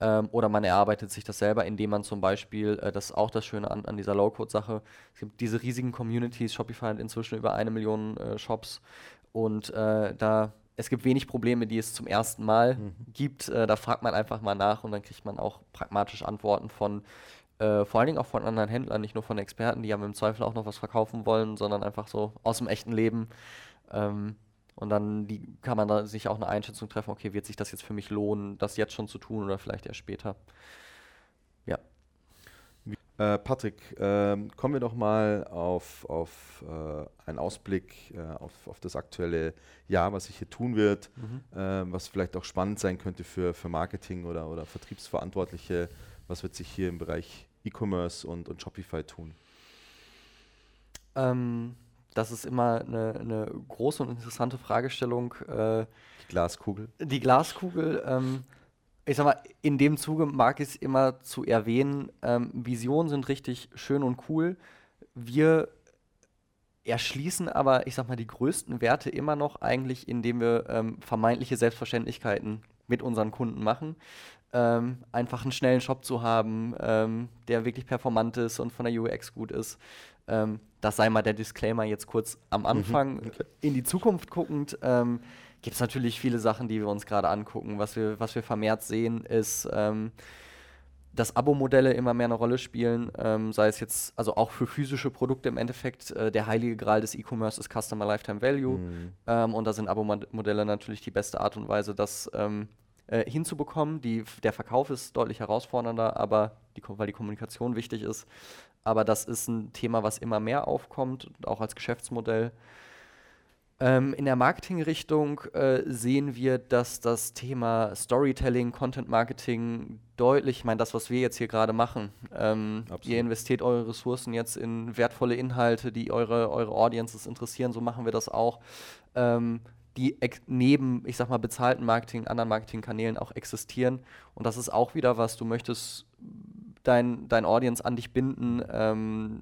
Ähm, oder man erarbeitet sich das selber, indem man zum Beispiel, äh, das ist auch das Schöne an, an dieser Low-Code-Sache, es gibt diese riesigen Communities, Shopify hat inzwischen über eine Million äh, Shops und äh, da es gibt wenig Probleme, die es zum ersten Mal mhm. gibt. Äh, da fragt man einfach mal nach und dann kriegt man auch pragmatisch Antworten von äh, vor allen Dingen auch von anderen Händlern, nicht nur von Experten, die ja im Zweifel auch noch was verkaufen wollen, sondern einfach so aus dem echten Leben. Ähm, und dann die, kann man da sich auch eine Einschätzung treffen, okay, wird sich das jetzt für mich lohnen, das jetzt schon zu tun oder vielleicht erst später. Äh, Patrick, äh, kommen wir doch mal auf, auf äh, einen Ausblick äh, auf, auf das aktuelle Jahr, was sich hier tun wird, mhm. Ähm, was vielleicht auch spannend sein könnte für, für Marketing oder, oder Vertriebsverantwortliche. Was wird sich hier im Bereich E-Commerce und, und Shopify tun? Ähm, das ist immer eine, eine große und interessante Fragestellung. Äh, die Glaskugel. Die Glaskugel. Ähm, ich sag mal, in dem Zuge mag ich es immer zu erwähnen, ähm, Visionen sind richtig schön und cool. Wir erschließen aber, ich sag mal, die größten Werte immer noch eigentlich, indem wir ähm, vermeintliche Selbstverständlichkeiten mit unseren Kunden machen. Ähm, einfach einen schnellen Shop zu haben, ähm, der wirklich performant ist und von der UX gut ist. Ähm, das sei mal der Disclaimer jetzt kurz am mhm. Anfang. Mhm, okay. In die Zukunft guckend ähm, gibt es natürlich viele Sachen, die wir uns gerade angucken. Was wir, was wir vermehrt sehen, ist, ähm, dass Abo-Modelle immer mehr eine Rolle spielen, ähm, sei es jetzt, also auch für physische Produkte im Endeffekt, äh, der heilige Gral des E-Commerce ist Customer Lifetime Value. Mhm. Ähm, und da sind Abo-Modelle natürlich die beste Art und Weise, das ähm, äh, hinzubekommen. Die, der Verkauf ist deutlich herausfordernder, aber die, weil die Kommunikation wichtig ist. Aber das ist ein Thema, was immer mehr aufkommt, auch als Geschäftsmodell. Ähm, in der Marketingrichtung äh, sehen wir, dass das Thema Storytelling, Content Marketing deutlich, ich meine, das, was wir jetzt hier gerade machen, ähm, ihr investiert eure Ressourcen jetzt in wertvolle Inhalte, die eure, eure Audiences interessieren, so machen wir das auch. Ähm, die neben, ich sag mal, bezahlten Marketing, anderen Marketingkanälen auch existieren. Und das ist auch wieder was, du möchtest dein, dein Audience an dich binden, ähm,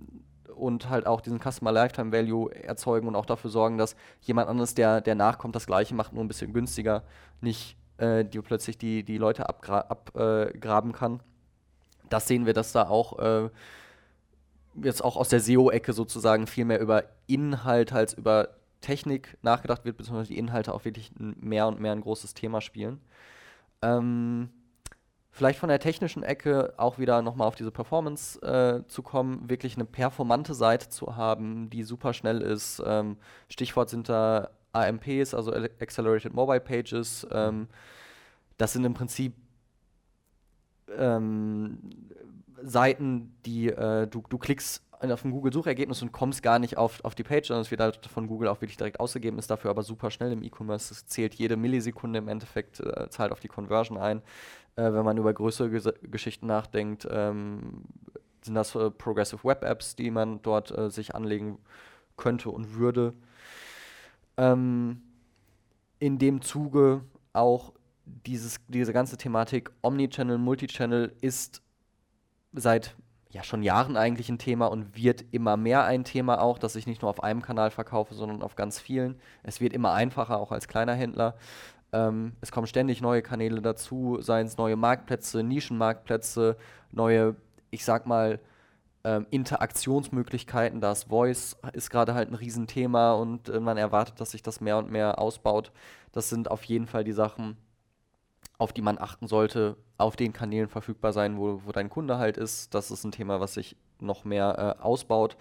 und halt auch diesen Customer Lifetime Value erzeugen und auch dafür sorgen, dass jemand anderes, der, der nachkommt, das gleiche macht, nur ein bisschen günstiger, nicht äh, die plötzlich die, die Leute abgraben äh, kann. Das sehen wir, dass da auch äh, jetzt auch aus der SEO-Ecke sozusagen viel mehr über Inhalt als über Technik nachgedacht wird, beziehungsweise die Inhalte auch wirklich mehr und mehr ein großes Thema spielen. Ähm, Vielleicht von der technischen Ecke auch wieder nochmal auf diese Performance äh, zu kommen, wirklich eine performante Seite zu haben, die super schnell ist. Ähm, Stichwort sind da AMPs, also Accelerated Mobile Pages. Ähm, das sind im Prinzip ähm, Seiten, die äh, du, du klickst auf ein Google-Suchergebnis und kommst gar nicht auf, auf die Page, sondern es wird halt von Google auch wirklich direkt ausgegeben, ist dafür aber super schnell im E-Commerce. Es zählt jede Millisekunde im Endeffekt, äh, zahlt auf die Conversion ein. Äh, wenn man über größere Ges Geschichten nachdenkt, ähm, sind das äh, Progressive Web Apps, die man dort äh, sich anlegen könnte und würde. Ähm, in dem Zuge auch dieses, diese ganze Thematik Omnichannel, Multichannel ist seit ja schon Jahren eigentlich ein Thema und wird immer mehr ein Thema auch, dass ich nicht nur auf einem Kanal verkaufe, sondern auf ganz vielen. Es wird immer einfacher, auch als kleiner Händler. Ähm, es kommen ständig neue Kanäle dazu, seien es neue Marktplätze, Nischenmarktplätze, neue, ich sag mal, ähm, Interaktionsmöglichkeiten. Das Voice ist gerade halt ein Riesenthema und äh, man erwartet, dass sich das mehr und mehr ausbaut. Das sind auf jeden Fall die Sachen, auf die man achten sollte, auf den Kanälen verfügbar sein, wo, wo dein Kunde halt ist. Das ist ein Thema, was sich noch mehr äh, ausbaut.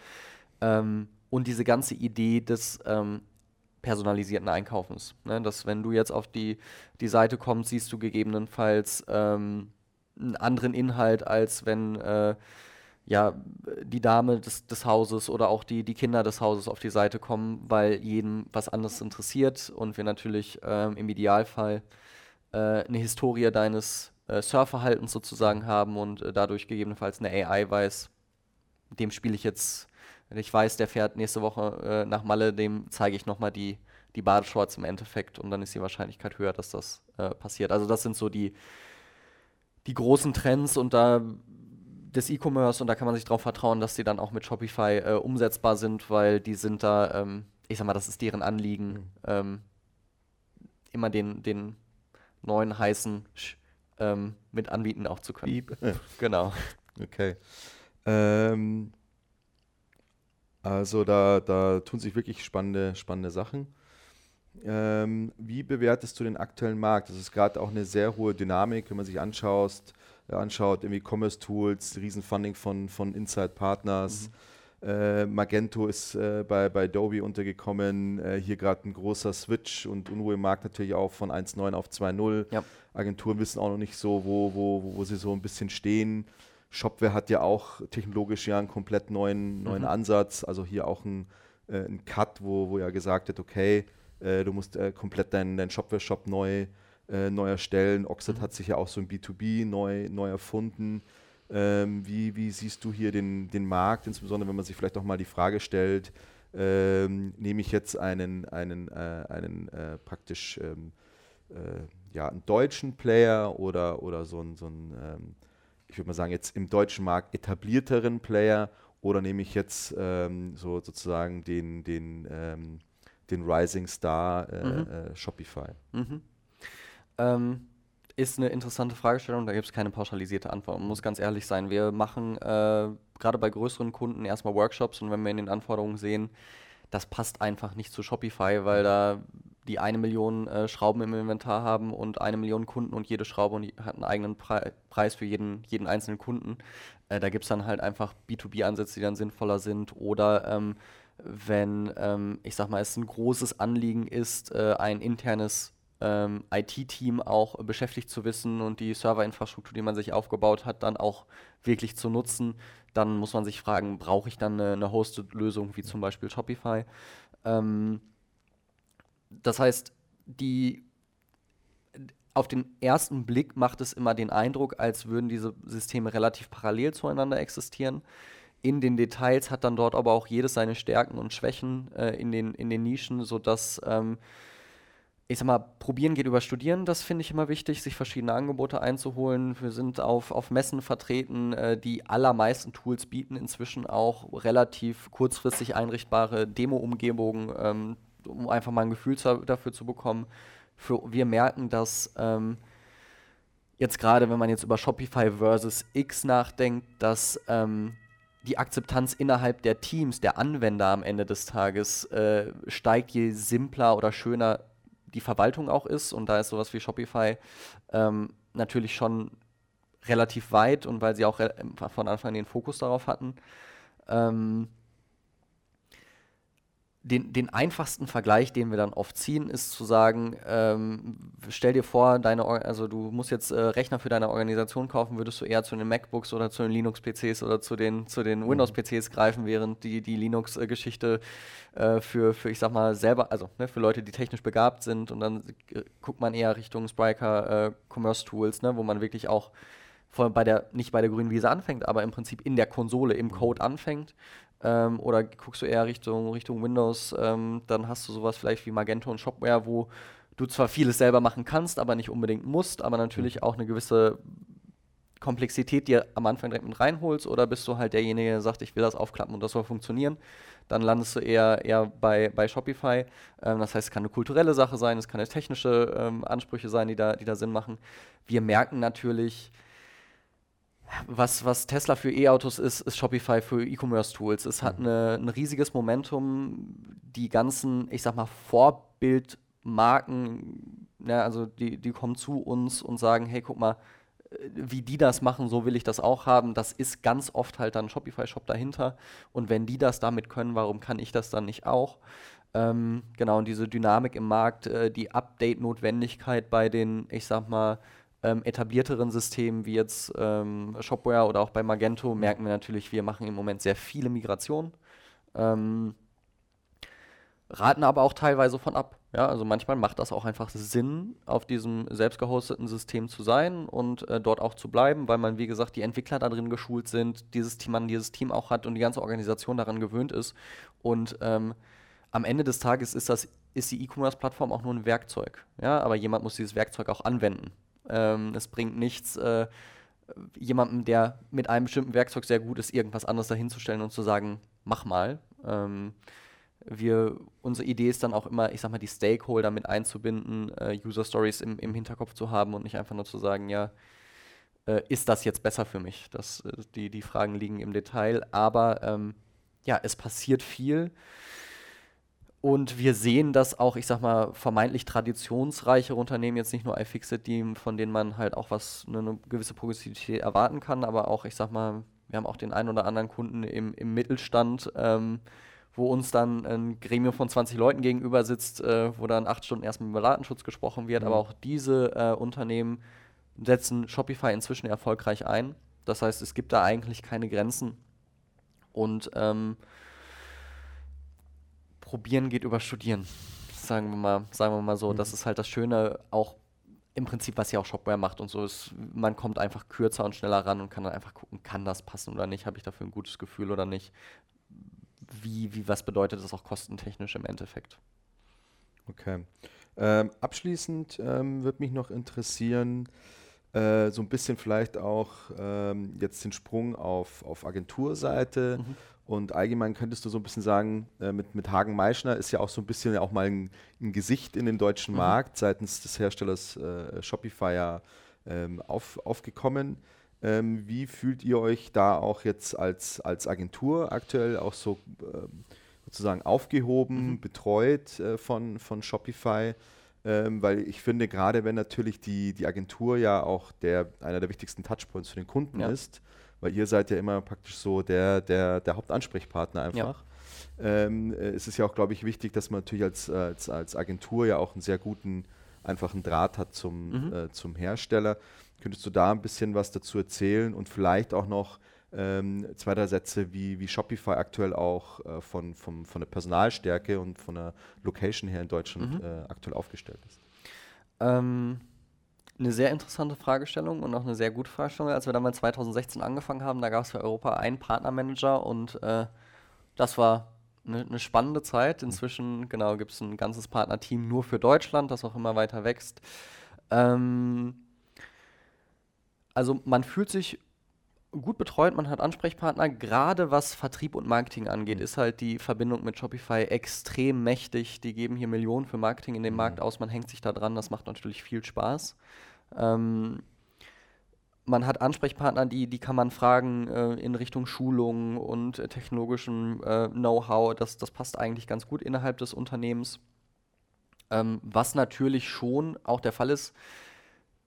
Ähm, und diese ganze Idee des ähm, personalisierten Einkaufens. Ne? Dass wenn du jetzt auf die, die Seite kommst, siehst du gegebenenfalls ähm, einen anderen Inhalt, als wenn äh, ja, die Dame des, des Hauses oder auch die, die Kinder des Hauses auf die Seite kommen, weil jedem was anderes interessiert und wir natürlich ähm, im Idealfall äh, eine Historie deines äh, Surfverhaltens sozusagen haben und äh, dadurch gegebenenfalls eine AI weiß, dem spiele ich jetzt, wenn ich weiß, der fährt nächste Woche äh, nach Malle, dem zeige ich nochmal die, die Badeshorts im Endeffekt und dann ist die Wahrscheinlichkeit höher, dass das äh, passiert. Also das sind so die, die großen Trends und da des E-Commerce und da kann man sich darauf vertrauen, dass die dann auch mit Shopify äh, umsetzbar sind, weil die sind da, ähm, ich sag mal, das ist deren Anliegen, mhm. ähm, immer den, den neuen heißen Sch ähm, mit anbieten auch zu können. genau. *laughs* Okay. Ähm, also da, da tun sich wirklich spannende, spannende Sachen. Ähm, wie bewertest du den aktuellen Markt? Das ist gerade auch eine sehr hohe Dynamik, wenn man sich anschaut, äh, anschaut irgendwie Commerce-Tools, Riesenfunding von, von Inside Partners. Mhm äh, Magento ist äh, bei, bei Adobe untergekommen. Äh, hier gerade ein großer Switch und Unruhe im Markt natürlich auch von 1.9 auf 2.0. Ja. Agenturen wissen auch noch nicht so, wo, wo, wo sie so ein bisschen stehen. Shopware hat ja auch technologisch ja einen komplett neuen, neuen mhm. Ansatz. Also hier auch ein, äh, ein Cut, wo, wo ja gesagt wird, okay, äh, du musst äh, komplett deinen dein Shopware-Shop neu, neu erstellen. Oxid mhm. hat sich ja auch so ein B2B neu, neu erfunden. Ähm, wie, wie, siehst du hier den, den Markt, insbesondere wenn man sich vielleicht auch mal die Frage stellt, ähm, nehme ich jetzt einen, einen, äh, einen äh, praktisch ähm, äh, ja, einen deutschen Player oder, oder so einen, so einen ähm, ich würde mal sagen, jetzt im deutschen Markt etablierteren Player oder nehme ich jetzt ähm, so sozusagen den, den, ähm, den Rising Star äh, mhm. Äh, Shopify? Mhm. Ähm, ist eine interessante Fragestellung, da gibt es keine pauschalisierte Antwort. Man muss ganz ehrlich sein, wir machen äh, gerade bei größeren Kunden erstmal Workshops und wenn wir in den Anforderungen sehen, das passt einfach nicht zu Shopify, weil da die eine Million äh, Schrauben im Inventar haben und eine Million Kunden und jede Schraube und hat einen eigenen Pre Preis für jeden, jeden einzelnen Kunden. Äh, da gibt es dann halt einfach B2B-Ansätze, die dann sinnvoller sind. Oder ähm, wenn, ähm, ich sag mal, es ein großes Anliegen ist, äh, ein internes ähm, IT-Team auch beschäftigt zu wissen und die Serverinfrastruktur, die man sich aufgebaut hat, dann auch wirklich zu nutzen, dann muss man sich fragen, brauche ich dann eine, eine Hosted-Lösung wie zum Beispiel Shopify? Ähm, das heißt, die auf den ersten Blick macht es immer den Eindruck, als würden diese Systeme relativ parallel zueinander existieren. In den Details hat dann dort aber auch jedes seine Stärken und Schwächen äh, in, den, in den Nischen, sodass ähm, ich sag mal, probieren geht über Studieren, das finde ich immer wichtig, sich verschiedene Angebote einzuholen. Wir sind auf, auf Messen vertreten, äh, die allermeisten Tools bieten inzwischen auch relativ kurzfristig einrichtbare Demo-Umgebungen, ähm, um einfach mal ein Gefühl zu, dafür zu bekommen. Für, wir merken, dass ähm, jetzt gerade, wenn man jetzt über Shopify versus X nachdenkt, dass ähm, die Akzeptanz innerhalb der Teams, der Anwender am Ende des Tages äh, steigt, je simpler oder schöner die Verwaltung auch ist. Und da ist sowas wie Shopify ähm, natürlich schon relativ weit und weil sie auch von Anfang an den Fokus darauf hatten. Ähm, den, den, einfachsten Vergleich, den wir dann oft ziehen, ist zu sagen, ähm, stell dir vor, deine, also du musst jetzt äh, Rechner für deine Organisation kaufen, würdest du eher zu den MacBooks oder zu den Linux-PCs oder zu den, zu den mhm. Windows-PCs greifen, während die, die Linux-Geschichte äh, für, für, ich sag mal, selber, also ne, für Leute, die technisch begabt sind und dann äh, guckt man eher Richtung Spryker äh, Commerce Tools, ne, wo man wirklich auch vor, bei der, nicht bei der grünen Wiese anfängt, aber im Prinzip in der Konsole, im Code anfängt ähm, oder guckst du eher Richtung, Richtung Windows, ähm, dann hast du sowas vielleicht wie Magento und Shopware, wo du zwar vieles selber machen kannst, aber nicht unbedingt musst, aber natürlich auch eine gewisse Komplexität dir am Anfang direkt mit reinholst oder bist du halt derjenige, der sagt, ich will das aufklappen und das soll funktionieren, dann landest du eher, eher bei, bei Shopify. Ähm, das heißt, es kann eine kulturelle Sache sein, es kann eine technische ähm, Ansprüche sein, die da, die da Sinn machen. Wir merken natürlich, was, was Tesla für E-Autos ist, ist Shopify für E-Commerce-Tools. Es hat mhm. eine, ein riesiges Momentum. Die ganzen, ich sag mal, Vorbildmarken, ja, also die, die kommen zu uns und sagen, hey, guck mal, wie die das machen, so will ich das auch haben. Das ist ganz oft halt dann Shopify-Shop dahinter. Und wenn die das damit können, warum kann ich das dann nicht auch? Ähm, genau, und diese Dynamik im Markt, äh, die Update-Notwendigkeit bei den, ich sag mal, ähm, etablierteren Systemen wie jetzt ähm, Shopware oder auch bei Magento merken wir natürlich, wir machen im Moment sehr viele Migrationen. Ähm, raten aber auch teilweise von ab. Ja, also manchmal macht das auch einfach Sinn, auf diesem selbst gehosteten System zu sein und äh, dort auch zu bleiben, weil man, wie gesagt, die Entwickler da drin geschult sind, dieses Team, man dieses Team auch hat und die ganze Organisation daran gewöhnt ist. Und ähm, am Ende des Tages ist das ist die E-Commerce-Plattform auch nur ein Werkzeug. Ja, aber jemand muss dieses Werkzeug auch anwenden. Ähm, es bringt nichts, äh, jemandem, der mit einem bestimmten Werkzeug sehr gut ist, irgendwas anderes dahinzustellen und zu sagen, mach mal. Ähm, wir, unsere Idee ist dann auch immer, ich sag mal, die Stakeholder mit einzubinden, äh, User Stories im, im Hinterkopf zu haben und nicht einfach nur zu sagen, ja, äh, ist das jetzt besser für mich? Das, äh, die, die Fragen liegen im Detail, aber ähm, ja, es passiert viel. Und wir sehen, dass auch, ich sag mal, vermeintlich traditionsreichere Unternehmen, jetzt nicht nur iFixit, die, von denen man halt auch was, eine, eine gewisse Progressivität erwarten kann, aber auch, ich sag mal, wir haben auch den einen oder anderen Kunden im, im Mittelstand, ähm, wo uns dann ein Gremium von 20 Leuten gegenüber sitzt, äh, wo dann acht Stunden erstmal über Datenschutz gesprochen wird. Mhm. Aber auch diese äh, Unternehmen setzen Shopify inzwischen erfolgreich ein. Das heißt, es gibt da eigentlich keine Grenzen. Und ähm, probieren geht über studieren. Sagen wir mal, sagen wir mal so. Mhm. Das ist halt das Schöne, auch im Prinzip, was ja auch Shopware macht und so ist, man kommt einfach kürzer und schneller ran und kann dann einfach gucken, kann das passen oder nicht, habe ich dafür ein gutes Gefühl oder nicht. Wie, wie, was bedeutet das auch kostentechnisch im Endeffekt? Okay. Ähm, abschließend ähm, würde mich noch interessieren, äh, so ein bisschen vielleicht auch ähm, jetzt den Sprung auf, auf Agenturseite mhm. Und allgemein könntest du so ein bisschen sagen, äh, mit, mit Hagen Meischner ist ja auch so ein bisschen auch mal ein, ein Gesicht in dem deutschen mhm. Markt seitens des Herstellers äh, Shopify ja ähm, auf, aufgekommen. Ähm, wie fühlt ihr euch da auch jetzt als, als Agentur aktuell auch so, ähm, sozusagen aufgehoben, mhm. betreut äh, von, von Shopify. Ähm, weil ich finde, gerade wenn natürlich die, die Agentur ja auch der, einer der wichtigsten Touchpoints für den Kunden ja. ist, weil ihr seid ja immer praktisch so der, der, der Hauptansprechpartner einfach. Ja. Ähm, äh, es ist ja auch, glaube ich, wichtig, dass man natürlich als, als, als Agentur ja auch einen sehr guten, einfachen Draht hat zum, mhm. äh, zum Hersteller. Könntest du da ein bisschen was dazu erzählen und vielleicht auch noch ähm, zwei, drei Sätze, wie, wie Shopify aktuell auch äh, von, vom, von der Personalstärke und von der Location her in Deutschland mhm. äh, aktuell aufgestellt ist? Ähm, eine sehr interessante Fragestellung und auch eine sehr gute Fragestellung. Als wir damals 2016 angefangen haben, da gab es für Europa einen Partnermanager und äh, das war eine, eine, spannende Zeit. Inzwischen, genau, gibt es ein ganzes Partnerteam nur für Deutschland, das auch immer weiter wächst. Ähm, also man fühlt sich gut betreut, man hat Ansprechpartner. Gerade was Vertrieb und Marketing angeht, mhm. ist halt die Verbindung mit Shopify extrem mächtig. Die geben hier Millionen für Marketing in den mhm. Markt aus, man hängt sich da dran, das macht natürlich viel Spaß. Ähm, man hat Ansprechpartner, die, die kann man fragen äh, in Richtung Schulung und äh, technologischem äh, Know-how. Das, das passt eigentlich ganz gut innerhalb des Unternehmens. Ähm, was natürlich schon auch der Fall ist,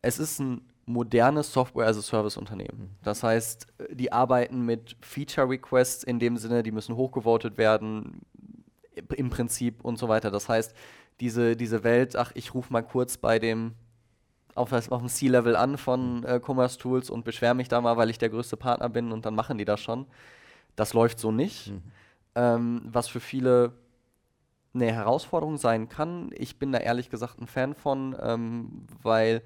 es ist ein modernes Software-as-a-Service-Unternehmen. Mhm. Das heißt, die arbeiten mit Feature-Requests in dem Sinne, die müssen hochgevotet werden, im Prinzip und so weiter. Das heißt, diese, diese Welt, ach, ich rufe mal kurz bei dem auf, auf dem C-Level an von äh, Commerce Tools und beschwere mich da mal, weil ich der größte Partner bin und dann machen die das schon. Das läuft so nicht. Mhm. Ähm, was für viele eine Herausforderung sein kann. Ich bin da ehrlich gesagt ein Fan von, ähm, weil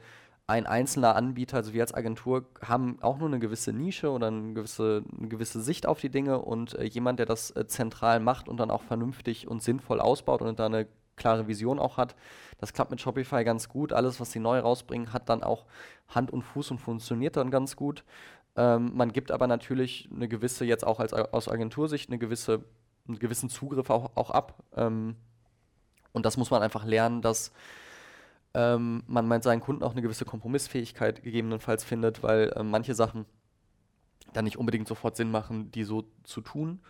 ein einzelner Anbieter, also wir als Agentur, haben auch nur eine gewisse Nische oder eine gewisse, eine gewisse Sicht auf die Dinge und äh, jemand, der das äh, zentral macht und dann auch vernünftig und sinnvoll ausbaut und da eine klare Vision auch hat, das klappt mit Shopify ganz gut. Alles, was sie neu rausbringen, hat dann auch Hand und Fuß und funktioniert dann ganz gut. Ähm, man gibt aber natürlich eine gewisse, jetzt auch als, aus Agentursicht, eine gewisse, einen gewissen Zugriff auch, auch ab. Ähm, und das muss man einfach lernen, dass ähm, man mit seinen Kunden auch eine gewisse Kompromissfähigkeit gegebenenfalls findet, weil äh, manche Sachen dann nicht unbedingt sofort Sinn machen, die so zu tun.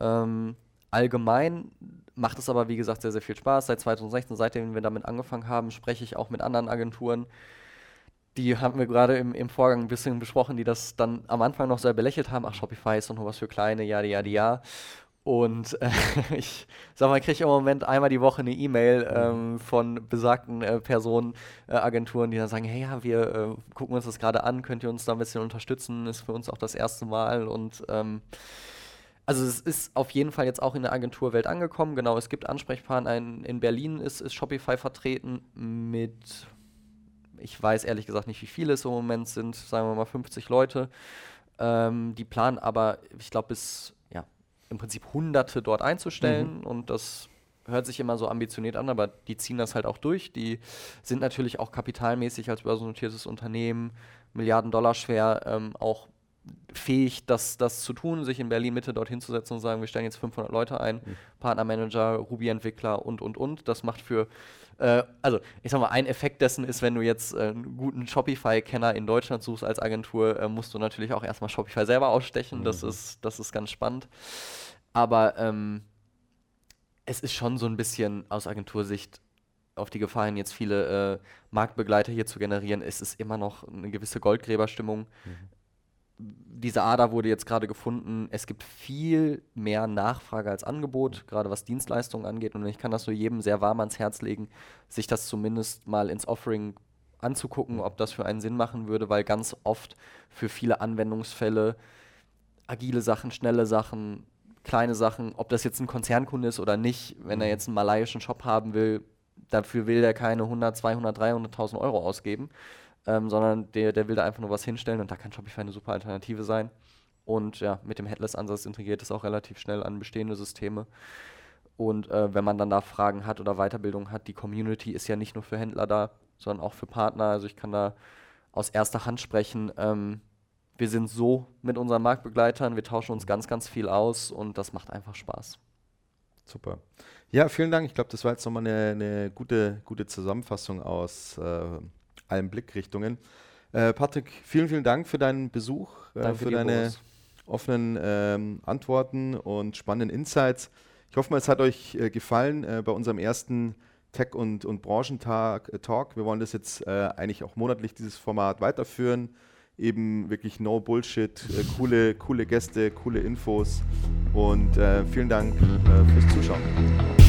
Ähm, allgemein macht es aber, wie gesagt, sehr, sehr viel Spaß. Seit 2016, seitdem wir damit angefangen haben, spreche ich auch mit anderen Agenturen. Die haben wir gerade im, im Vorgang ein bisschen besprochen, die das dann am Anfang noch sehr belächelt haben. Ach, Shopify ist doch nur was für kleine, ja, ja, ja. Und äh, *laughs* ich sag mal, kriege im Moment einmal die Woche eine E-Mail ähm, von besagten äh, Personen, äh, Agenturen, die dann sagen, hey, ja, wir äh, gucken uns das gerade an, könnt ihr uns da ein bisschen unterstützen, ist für uns auch das erste Mal und ähm, also es ist auf jeden Fall jetzt auch in der Agenturwelt angekommen. Genau, es gibt Ansprechpartner. In, in Berlin ist, ist Shopify vertreten mit, ich weiß ehrlich gesagt nicht, wie viele es im Moment sind, sagen wir mal 50 Leute. Ähm, die planen aber, ich glaube, bis im Prinzip Hunderte dort einzustellen mhm. und das hört sich immer so ambitioniert an, aber die ziehen das halt auch durch. Die sind natürlich auch kapitalmäßig als börsennotiertes Unternehmen, Milliarden Dollar schwer, ähm, auch fähig, das, das zu tun, sich in Berlin Mitte dorthin zu setzen und sagen, wir stellen jetzt 500 Leute ein, mhm. Partnermanager, Ruby-Entwickler und, und, und. Das macht für, äh, also ich sag mal, ein Effekt dessen ist, wenn du jetzt äh, einen guten Shopify-Kenner in Deutschland suchst als Agentur, äh, musst du natürlich auch erstmal Shopify selber ausstechen. Mhm. Das, ist, das ist ganz spannend. Aber ähm, es ist schon so ein bisschen aus Agentursicht auf die Gefahr hin, jetzt viele äh, Marktbegleiter hier zu generieren, ist es immer noch eine gewisse Goldgräberstimmung. Mhm diese Ader wurde jetzt gerade gefunden. Es gibt viel mehr Nachfrage als Angebot, gerade was Dienstleistungen angeht. Und ich kann das nur jedem sehr warm ans Herz legen, sich das zumindest mal ins Offering anzugucken, ob das für einen Sinn machen würde, weil ganz oft für viele Anwendungsfälle agile Sachen, schnelle Sachen, kleine Sachen, ob das jetzt ein Konzernkunde ist oder nicht, wenn er jetzt einen malaiischen Shop haben will, dafür will er keine 100, 200, 300.000 Euro ausgeben ähm, sondern der, der will da einfach nur was hinstellen und da kann Shopify eine super Alternative sein. Und ja, mit dem Headless-Ansatz integriert es auch relativ schnell an bestehende Systeme. Und äh, wenn man dann da Fragen hat oder Weiterbildung hat, die Community ist ja nicht nur für Händler da, sondern auch für Partner. Also ich kann da aus erster Hand sprechen. Ähm, wir sind so mit unseren Marktbegleitern, wir tauschen uns ganz, ganz viel aus und das macht einfach Spaß. Super. Ja, vielen Dank. Ich glaube, das war jetzt nochmal eine, eine gute, gute Zusammenfassung aus äh, allen Blickrichtungen. Äh, Patrick, vielen, vielen Dank für deinen Besuch, äh, für deine Boris. offenen ähm, Antworten und spannenden Insights. Ich hoffe mal, es hat euch äh, gefallen äh, bei unserem ersten Tech- und, und Branchentag äh, Talk. Wir wollen das jetzt äh, eigentlich auch monatlich, dieses Format weiterführen. Eben wirklich no Bullshit, coole, coole Gäste, coole Infos und vielen Dank fürs Zuschauen.